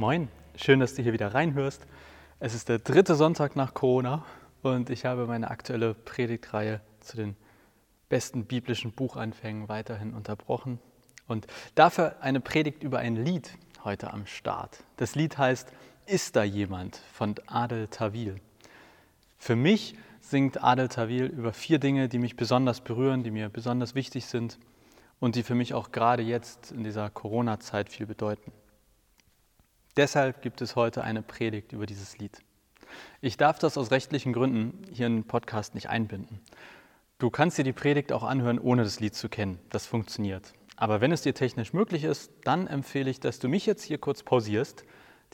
Moin, schön, dass du hier wieder reinhörst. Es ist der dritte Sonntag nach Corona und ich habe meine aktuelle Predigtreihe zu den besten biblischen Buchanfängen weiterhin unterbrochen und dafür eine Predigt über ein Lied heute am Start. Das Lied heißt Ist da jemand von Adel Tawil. Für mich singt Adel Tawil über vier Dinge, die mich besonders berühren, die mir besonders wichtig sind und die für mich auch gerade jetzt in dieser Corona-Zeit viel bedeuten. Deshalb gibt es heute eine Predigt über dieses Lied. Ich darf das aus rechtlichen Gründen hier in den Podcast nicht einbinden. Du kannst dir die Predigt auch anhören, ohne das Lied zu kennen. Das funktioniert. Aber wenn es dir technisch möglich ist, dann empfehle ich, dass du mich jetzt hier kurz pausierst,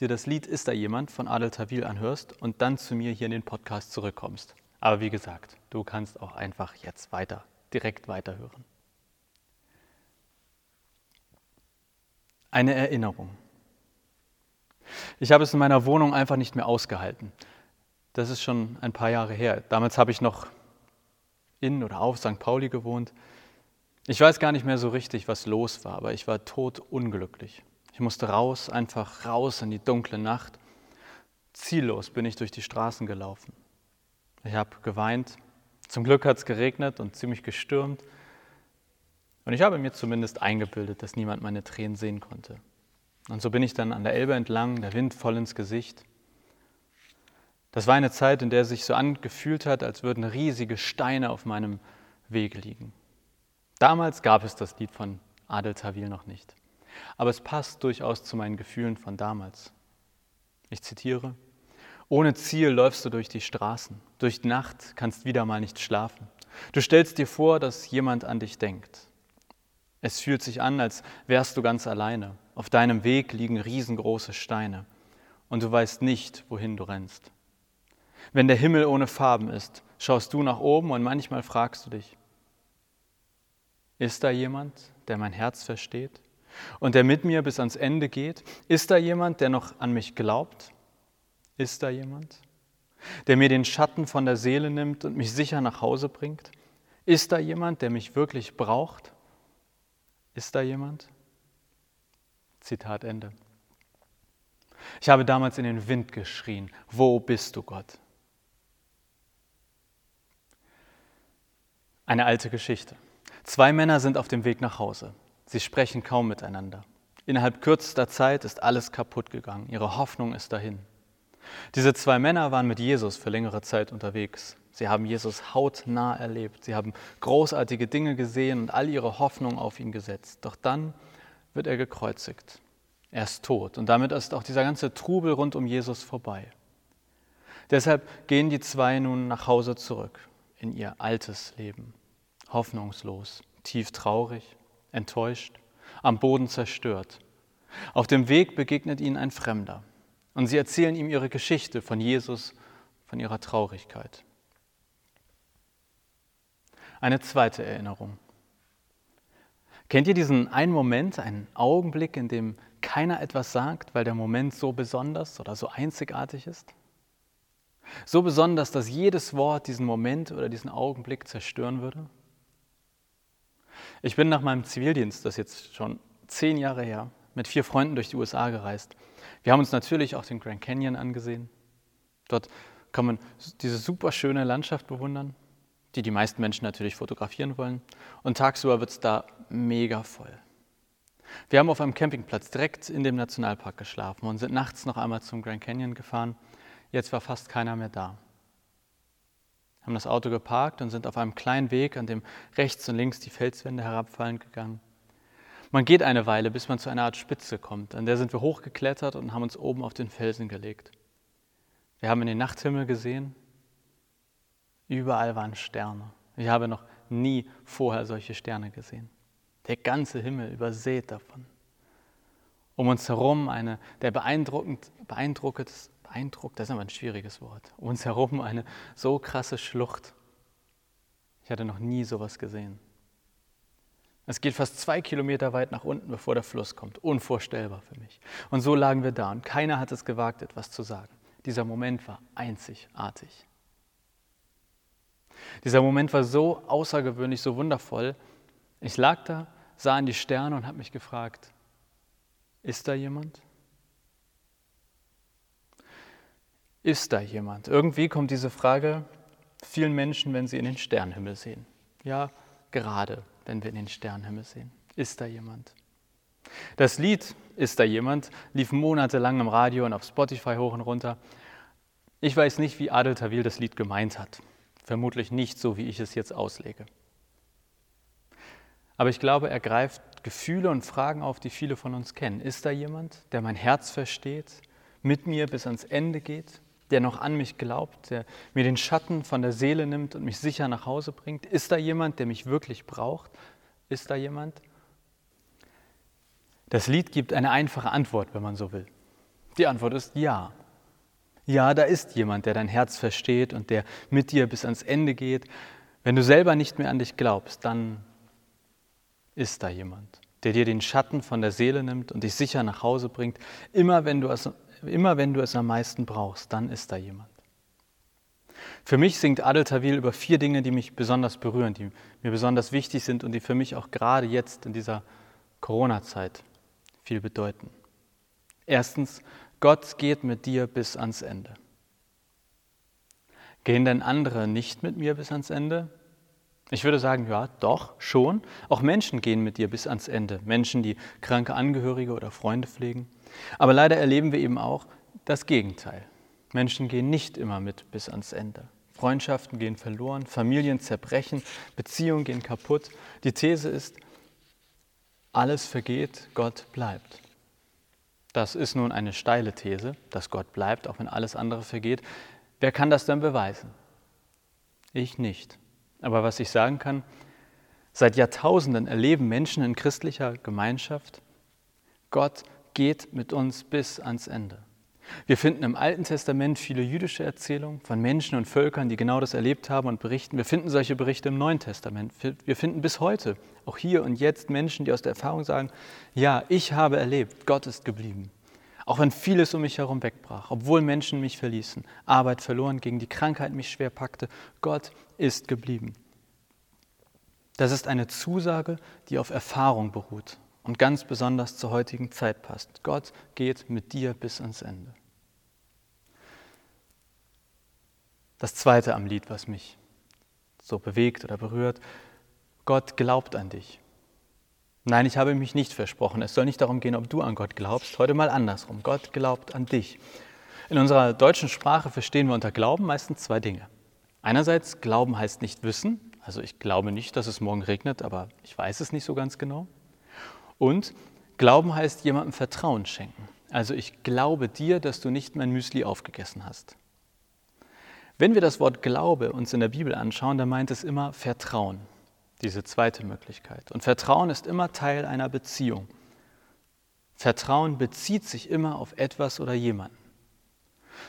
dir das Lied Ist da jemand von Adel Tawil anhörst und dann zu mir hier in den Podcast zurückkommst. Aber wie gesagt, du kannst auch einfach jetzt weiter, direkt weiterhören. Eine Erinnerung. Ich habe es in meiner Wohnung einfach nicht mehr ausgehalten. Das ist schon ein paar Jahre her. Damals habe ich noch in oder auf St. Pauli gewohnt. Ich weiß gar nicht mehr so richtig, was los war, aber ich war totunglücklich. Ich musste raus, einfach raus in die dunkle Nacht. Ziellos bin ich durch die Straßen gelaufen. Ich habe geweint. Zum Glück hat es geregnet und ziemlich gestürmt. Und ich habe mir zumindest eingebildet, dass niemand meine Tränen sehen konnte. Und so bin ich dann an der Elbe entlang, der Wind voll ins Gesicht. Das war eine Zeit, in der sich so angefühlt hat, als würden riesige Steine auf meinem Weg liegen. Damals gab es das Lied von Adel Tawil noch nicht. Aber es passt durchaus zu meinen Gefühlen von damals. Ich zitiere, ohne Ziel läufst du durch die Straßen, durch Nacht kannst wieder mal nicht schlafen. Du stellst dir vor, dass jemand an dich denkt. Es fühlt sich an, als wärst du ganz alleine. Auf deinem Weg liegen riesengroße Steine und du weißt nicht, wohin du rennst. Wenn der Himmel ohne Farben ist, schaust du nach oben und manchmal fragst du dich, ist da jemand, der mein Herz versteht und der mit mir bis ans Ende geht? Ist da jemand, der noch an mich glaubt? Ist da jemand, der mir den Schatten von der Seele nimmt und mich sicher nach Hause bringt? Ist da jemand, der mich wirklich braucht? Ist da jemand? Zitat Ende. Ich habe damals in den Wind geschrien, wo bist du Gott? Eine alte Geschichte. Zwei Männer sind auf dem Weg nach Hause. Sie sprechen kaum miteinander. Innerhalb kürzester Zeit ist alles kaputt gegangen. Ihre Hoffnung ist dahin. Diese zwei Männer waren mit Jesus für längere Zeit unterwegs. Sie haben Jesus hautnah erlebt. Sie haben großartige Dinge gesehen und all ihre Hoffnung auf ihn gesetzt. Doch dann wird er gekreuzigt. Er ist tot und damit ist auch dieser ganze Trubel rund um Jesus vorbei. Deshalb gehen die zwei nun nach Hause zurück in ihr altes Leben. Hoffnungslos, tief traurig, enttäuscht, am Boden zerstört. Auf dem Weg begegnet ihnen ein Fremder und sie erzählen ihm ihre Geschichte von Jesus, von ihrer Traurigkeit. Eine zweite Erinnerung. Kennt ihr diesen einen Moment, einen Augenblick, in dem keiner etwas sagt, weil der Moment so besonders oder so einzigartig ist? So besonders, dass jedes Wort diesen Moment oder diesen Augenblick zerstören würde? Ich bin nach meinem Zivildienst, das ist jetzt schon zehn Jahre her, mit vier Freunden durch die USA gereist. Wir haben uns natürlich auch den Grand Canyon angesehen. Dort kann man diese super schöne Landschaft bewundern die die meisten Menschen natürlich fotografieren wollen. Und tagsüber wird es da mega voll. Wir haben auf einem Campingplatz direkt in dem Nationalpark geschlafen und sind nachts noch einmal zum Grand Canyon gefahren. Jetzt war fast keiner mehr da. Haben das Auto geparkt und sind auf einem kleinen Weg, an dem rechts und links die Felswände herabfallen, gegangen. Man geht eine Weile, bis man zu einer Art Spitze kommt. An der sind wir hochgeklettert und haben uns oben auf den Felsen gelegt. Wir haben in den Nachthimmel gesehen Überall waren Sterne. Ich habe noch nie vorher solche Sterne gesehen. Der ganze Himmel übersät davon. Um uns herum eine, der beeindruckend, beeindruckt, beeindruckt, das ist aber ein schwieriges Wort. Um uns herum eine so krasse Schlucht. Ich hatte noch nie sowas gesehen. Es geht fast zwei Kilometer weit nach unten, bevor der Fluss kommt. Unvorstellbar für mich. Und so lagen wir da und keiner hat es gewagt, etwas zu sagen. Dieser Moment war einzigartig. Dieser Moment war so außergewöhnlich, so wundervoll. Ich lag da, sah in die Sterne und habe mich gefragt, ist da jemand? Ist da jemand? Irgendwie kommt diese Frage vielen Menschen, wenn sie in den Sternenhimmel sehen. Ja, gerade wenn wir in den Sternenhimmel sehen. Ist da jemand? Das Lied Ist da jemand lief monatelang im Radio und auf Spotify hoch und runter. Ich weiß nicht, wie Adel Tawil das Lied gemeint hat. Vermutlich nicht so, wie ich es jetzt auslege. Aber ich glaube, er greift Gefühle und Fragen auf, die viele von uns kennen. Ist da jemand, der mein Herz versteht, mit mir bis ans Ende geht, der noch an mich glaubt, der mir den Schatten von der Seele nimmt und mich sicher nach Hause bringt? Ist da jemand, der mich wirklich braucht? Ist da jemand? Das Lied gibt eine einfache Antwort, wenn man so will. Die Antwort ist ja. Ja, da ist jemand, der dein Herz versteht und der mit dir bis ans Ende geht. Wenn du selber nicht mehr an dich glaubst, dann ist da jemand, der dir den Schatten von der Seele nimmt und dich sicher nach Hause bringt. Immer wenn du es, immer wenn du es am meisten brauchst, dann ist da jemand. Für mich singt Adel Tawil über vier Dinge, die mich besonders berühren, die mir besonders wichtig sind und die für mich auch gerade jetzt in dieser Corona-Zeit viel bedeuten. Erstens, Gott geht mit dir bis ans Ende. Gehen denn andere nicht mit mir bis ans Ende? Ich würde sagen, ja, doch, schon. Auch Menschen gehen mit dir bis ans Ende. Menschen, die kranke Angehörige oder Freunde pflegen. Aber leider erleben wir eben auch das Gegenteil. Menschen gehen nicht immer mit bis ans Ende. Freundschaften gehen verloren, Familien zerbrechen, Beziehungen gehen kaputt. Die These ist, alles vergeht, Gott bleibt. Das ist nun eine steile These, dass Gott bleibt, auch wenn alles andere vergeht. Wer kann das denn beweisen? Ich nicht. Aber was ich sagen kann, seit Jahrtausenden erleben Menschen in christlicher Gemeinschaft, Gott geht mit uns bis ans Ende. Wir finden im Alten Testament viele jüdische Erzählungen von Menschen und Völkern, die genau das erlebt haben und berichten. Wir finden solche Berichte im Neuen Testament. Wir finden bis heute, auch hier und jetzt, Menschen, die aus der Erfahrung sagen, ja, ich habe erlebt, Gott ist geblieben. Auch wenn vieles um mich herum wegbrach, obwohl Menschen mich verließen, Arbeit verloren ging, die Krankheit mich schwer packte, Gott ist geblieben. Das ist eine Zusage, die auf Erfahrung beruht und ganz besonders zur heutigen Zeit passt. Gott geht mit dir bis ans Ende. Das zweite am Lied, was mich so bewegt oder berührt, Gott glaubt an dich. Nein, ich habe mich nicht versprochen. Es soll nicht darum gehen, ob du an Gott glaubst. Heute mal andersrum. Gott glaubt an dich. In unserer deutschen Sprache verstehen wir unter Glauben meistens zwei Dinge. Einerseits, Glauben heißt nicht wissen. Also ich glaube nicht, dass es morgen regnet, aber ich weiß es nicht so ganz genau. Und Glauben heißt jemandem Vertrauen schenken. Also ich glaube dir, dass du nicht mein Müsli aufgegessen hast. Wenn wir das Wort Glaube uns in der Bibel anschauen, dann meint es immer Vertrauen, diese zweite Möglichkeit. Und Vertrauen ist immer Teil einer Beziehung. Vertrauen bezieht sich immer auf etwas oder jemanden.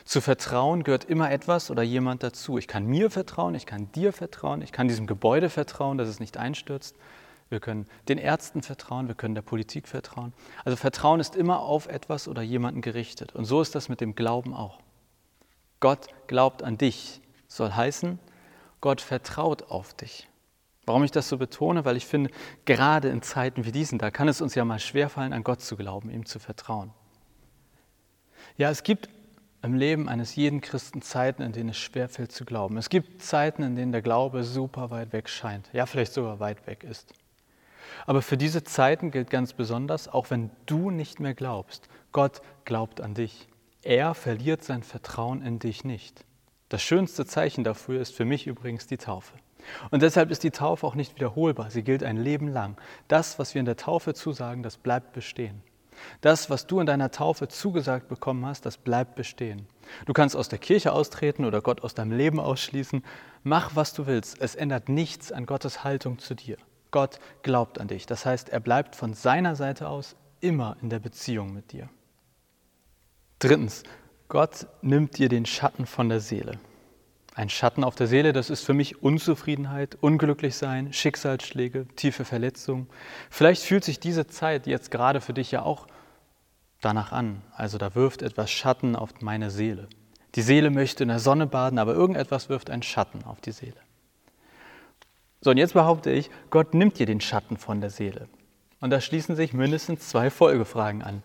Zu vertrauen gehört immer etwas oder jemand dazu. Ich kann mir vertrauen, ich kann dir vertrauen, ich kann diesem Gebäude vertrauen, dass es nicht einstürzt wir können den Ärzten vertrauen, wir können der Politik vertrauen. Also Vertrauen ist immer auf etwas oder jemanden gerichtet. Und so ist das mit dem Glauben auch. Gott glaubt an dich, soll heißen, Gott vertraut auf dich. Warum ich das so betone? Weil ich finde, gerade in Zeiten wie diesen, da kann es uns ja mal schwerfallen, an Gott zu glauben, ihm zu vertrauen. Ja, es gibt im Leben eines jeden Christen Zeiten, in denen es schwerfällt zu glauben. Es gibt Zeiten, in denen der Glaube super weit weg scheint, ja vielleicht sogar weit weg ist. Aber für diese Zeiten gilt ganz besonders, auch wenn du nicht mehr glaubst, Gott glaubt an dich. Er verliert sein Vertrauen in dich nicht. Das schönste Zeichen dafür ist für mich übrigens die Taufe. Und deshalb ist die Taufe auch nicht wiederholbar. Sie gilt ein Leben lang. Das, was wir in der Taufe zusagen, das bleibt bestehen. Das, was du in deiner Taufe zugesagt bekommen hast, das bleibt bestehen. Du kannst aus der Kirche austreten oder Gott aus deinem Leben ausschließen. Mach, was du willst. Es ändert nichts an Gottes Haltung zu dir. Gott glaubt an dich. Das heißt, er bleibt von seiner Seite aus immer in der Beziehung mit dir. Drittens, Gott nimmt dir den Schatten von der Seele. Ein Schatten auf der Seele, das ist für mich Unzufriedenheit, Unglücklichsein, Schicksalsschläge, tiefe Verletzungen. Vielleicht fühlt sich diese Zeit jetzt gerade für dich ja auch danach an. Also da wirft etwas Schatten auf meine Seele. Die Seele möchte in der Sonne baden, aber irgendetwas wirft einen Schatten auf die Seele. So, und jetzt behaupte ich, Gott nimmt dir den Schatten von der Seele. Und da schließen sich mindestens zwei Folgefragen an.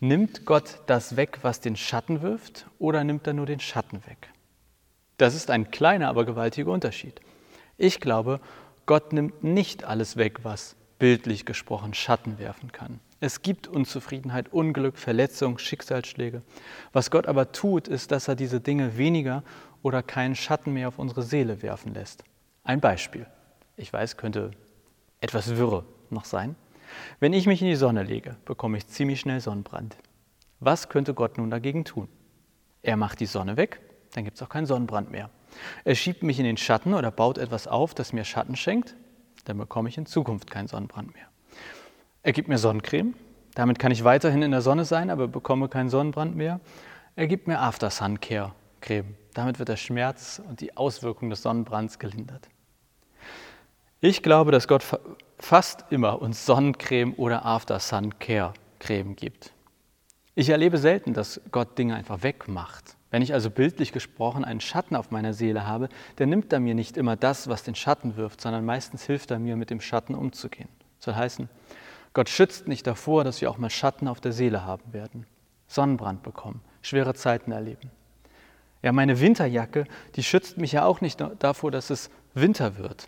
Nimmt Gott das weg, was den Schatten wirft, oder nimmt er nur den Schatten weg? Das ist ein kleiner, aber gewaltiger Unterschied. Ich glaube, Gott nimmt nicht alles weg, was bildlich gesprochen Schatten werfen kann. Es gibt Unzufriedenheit, Unglück, Verletzung, Schicksalsschläge. Was Gott aber tut, ist, dass er diese Dinge weniger oder keinen Schatten mehr auf unsere Seele werfen lässt. Ein Beispiel. Ich weiß, könnte etwas wirre noch sein. Wenn ich mich in die Sonne lege, bekomme ich ziemlich schnell Sonnenbrand. Was könnte Gott nun dagegen tun? Er macht die Sonne weg, dann gibt es auch keinen Sonnenbrand mehr. Er schiebt mich in den Schatten oder baut etwas auf, das mir Schatten schenkt, dann bekomme ich in Zukunft keinen Sonnenbrand mehr. Er gibt mir Sonnencreme, damit kann ich weiterhin in der Sonne sein, aber bekomme keinen Sonnenbrand mehr. Er gibt mir After Sun Care Creme, damit wird der Schmerz und die Auswirkungen des Sonnenbrands gelindert. Ich glaube, dass Gott fast immer uns Sonnencreme oder After Sun Care Creme gibt. Ich erlebe selten, dass Gott Dinge einfach wegmacht. Wenn ich also bildlich gesprochen einen Schatten auf meiner Seele habe, dann nimmt er mir nicht immer das, was den Schatten wirft, sondern meistens hilft er mir, mit dem Schatten umzugehen. Das soll heißen, Gott schützt nicht davor, dass wir auch mal Schatten auf der Seele haben werden, Sonnenbrand bekommen, schwere Zeiten erleben. Ja, meine Winterjacke, die schützt mich ja auch nicht davor, dass es Winter wird,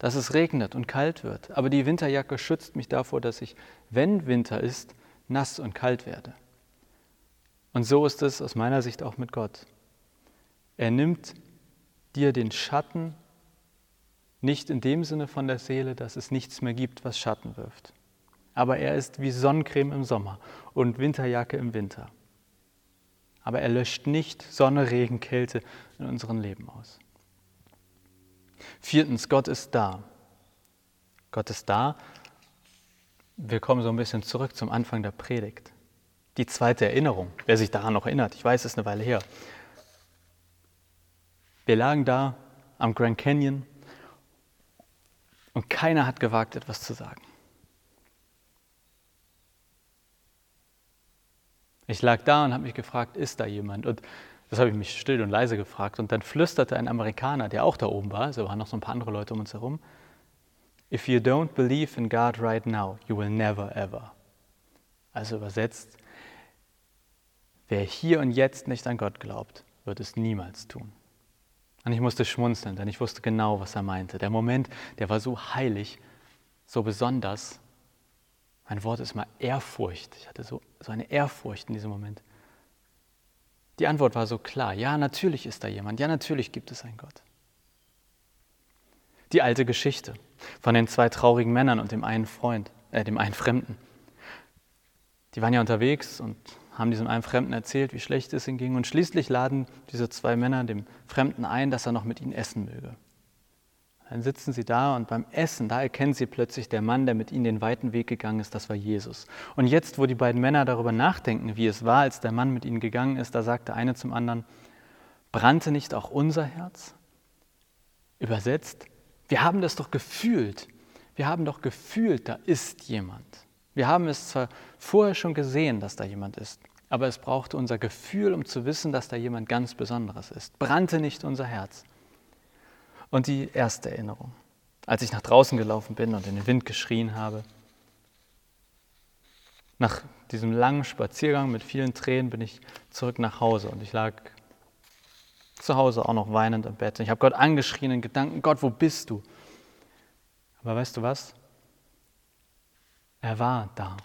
dass es regnet und kalt wird. Aber die Winterjacke schützt mich davor, dass ich, wenn Winter ist, nass und kalt werde. Und so ist es aus meiner Sicht auch mit Gott. Er nimmt dir den Schatten nicht in dem Sinne von der Seele, dass es nichts mehr gibt, was Schatten wirft. Aber er ist wie Sonnencreme im Sommer und Winterjacke im Winter. Aber er löscht nicht Sonne, Regen, Kälte in unserem Leben aus. Viertens, Gott ist da. Gott ist da. Wir kommen so ein bisschen zurück zum Anfang der Predigt. Die zweite Erinnerung, wer sich daran noch erinnert, ich weiß, es ist eine Weile her. Wir lagen da am Grand Canyon und keiner hat gewagt, etwas zu sagen. Ich lag da und habe mich gefragt, ist da jemand? Und das habe ich mich still und leise gefragt. Und dann flüsterte ein Amerikaner, der auch da oben war, also waren noch so ein paar andere Leute um uns herum, If you don't believe in God right now, you will never ever. Also übersetzt, wer hier und jetzt nicht an Gott glaubt, wird es niemals tun. Und ich musste schmunzeln, denn ich wusste genau, was er meinte. Der Moment, der war so heilig, so besonders, mein Wort ist mal Ehrfurcht. Ich hatte so, so eine Ehrfurcht in diesem Moment. Die Antwort war so klar. Ja, natürlich ist da jemand. Ja, natürlich gibt es einen Gott. Die alte Geschichte von den zwei traurigen Männern und dem einen Freund, äh, dem einen Fremden. Die waren ja unterwegs und haben diesem einen Fremden erzählt, wie schlecht es ihnen ging. Und schließlich laden diese zwei Männer dem Fremden ein, dass er noch mit ihnen essen möge. Dann sitzen sie da und beim Essen, da erkennen sie plötzlich, der Mann, der mit ihnen den weiten Weg gegangen ist, das war Jesus. Und jetzt, wo die beiden Männer darüber nachdenken, wie es war, als der Mann mit ihnen gegangen ist, da sagt der eine zum anderen, brannte nicht auch unser Herz? Übersetzt, wir haben das doch gefühlt. Wir haben doch gefühlt, da ist jemand. Wir haben es zwar vorher schon gesehen, dass da jemand ist, aber es brauchte unser Gefühl, um zu wissen, dass da jemand ganz Besonderes ist. Brannte nicht unser Herz? Und die erste Erinnerung, als ich nach draußen gelaufen bin und in den Wind geschrien habe. Nach diesem langen Spaziergang mit vielen Tränen bin ich zurück nach Hause und ich lag zu Hause auch noch weinend im Bett. Ich habe Gott angeschrien in Gedanken, Gott, wo bist du? Aber weißt du was? Er war da.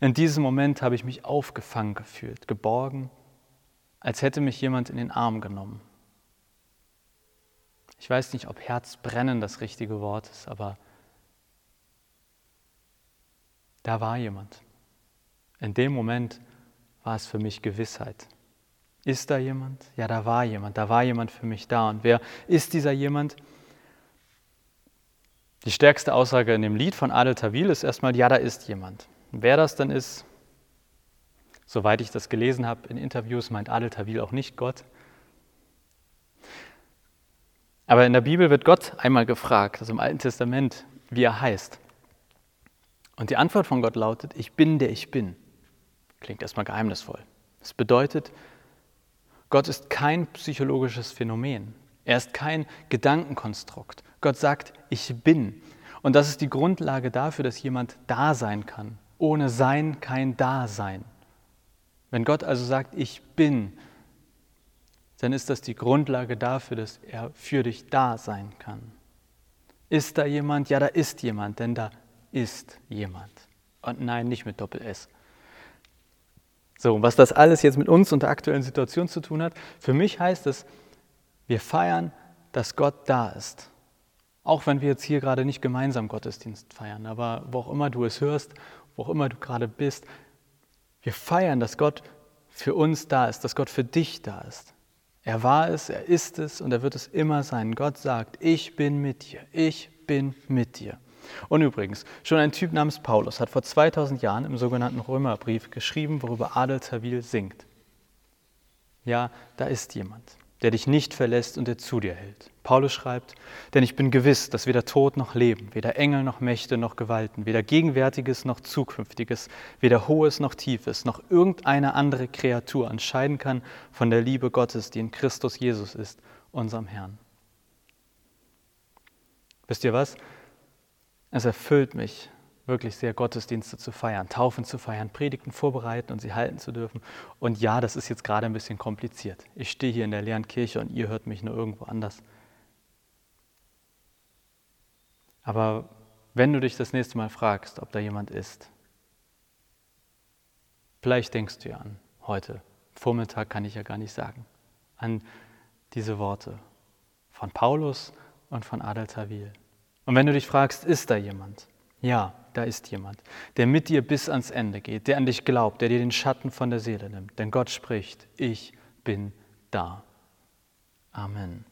In diesem Moment habe ich mich aufgefangen gefühlt, geborgen, als hätte mich jemand in den Arm genommen. Ich weiß nicht, ob Herzbrennen das richtige Wort ist, aber da war jemand. In dem Moment war es für mich Gewissheit. Ist da jemand? Ja, da war jemand. Da war jemand für mich da. Und wer ist dieser jemand? Die stärkste Aussage in dem Lied von Adel Tawil ist erstmal, ja, da ist jemand. Und wer das dann ist, soweit ich das gelesen habe in Interviews, meint Adel Tawil auch nicht Gott, aber in der Bibel wird Gott einmal gefragt, also im Alten Testament, wie er heißt. Und die Antwort von Gott lautet, ich bin der ich bin. Klingt erstmal geheimnisvoll. Das bedeutet, Gott ist kein psychologisches Phänomen. Er ist kein Gedankenkonstrukt. Gott sagt, ich bin. Und das ist die Grundlage dafür, dass jemand da sein kann. Ohne Sein kein Dasein. Wenn Gott also sagt, ich bin, dann ist das die Grundlage dafür, dass er für dich da sein kann. Ist da jemand? Ja, da ist jemand, denn da ist jemand. Und nein, nicht mit Doppel-S. So, was das alles jetzt mit uns und der aktuellen Situation zu tun hat, für mich heißt es, wir feiern, dass Gott da ist. Auch wenn wir jetzt hier gerade nicht gemeinsam Gottesdienst feiern, aber wo auch immer du es hörst, wo auch immer du gerade bist, wir feiern, dass Gott für uns da ist, dass Gott für dich da ist. Er war es, er ist es und er wird es immer sein. Gott sagt, ich bin mit dir, ich bin mit dir. Und übrigens, schon ein Typ namens Paulus hat vor 2000 Jahren im sogenannten Römerbrief geschrieben, worüber Adel Tawil singt. Ja, da ist jemand der dich nicht verlässt und der zu dir hält. Paulus schreibt, denn ich bin gewiss, dass weder Tod noch Leben, weder Engel noch Mächte noch Gewalten, weder Gegenwärtiges noch Zukünftiges, weder Hohes noch Tiefes, noch irgendeine andere Kreatur entscheiden kann von der Liebe Gottes, die in Christus Jesus ist, unserem Herrn. Wisst ihr was? Es erfüllt mich, wirklich sehr Gottesdienste zu feiern, Taufen zu feiern, Predigten vorbereiten und sie halten zu dürfen. Und ja, das ist jetzt gerade ein bisschen kompliziert. Ich stehe hier in der leeren Kirche und ihr hört mich nur irgendwo anders. Aber wenn du dich das nächste Mal fragst, ob da jemand ist, vielleicht denkst du ja an heute, Vormittag kann ich ja gar nicht sagen, an diese Worte von Paulus und von Adel Tawil. Und wenn du dich fragst, ist da jemand? Ja, da ist jemand, der mit dir bis ans Ende geht, der an dich glaubt, der dir den Schatten von der Seele nimmt. Denn Gott spricht, ich bin da. Amen.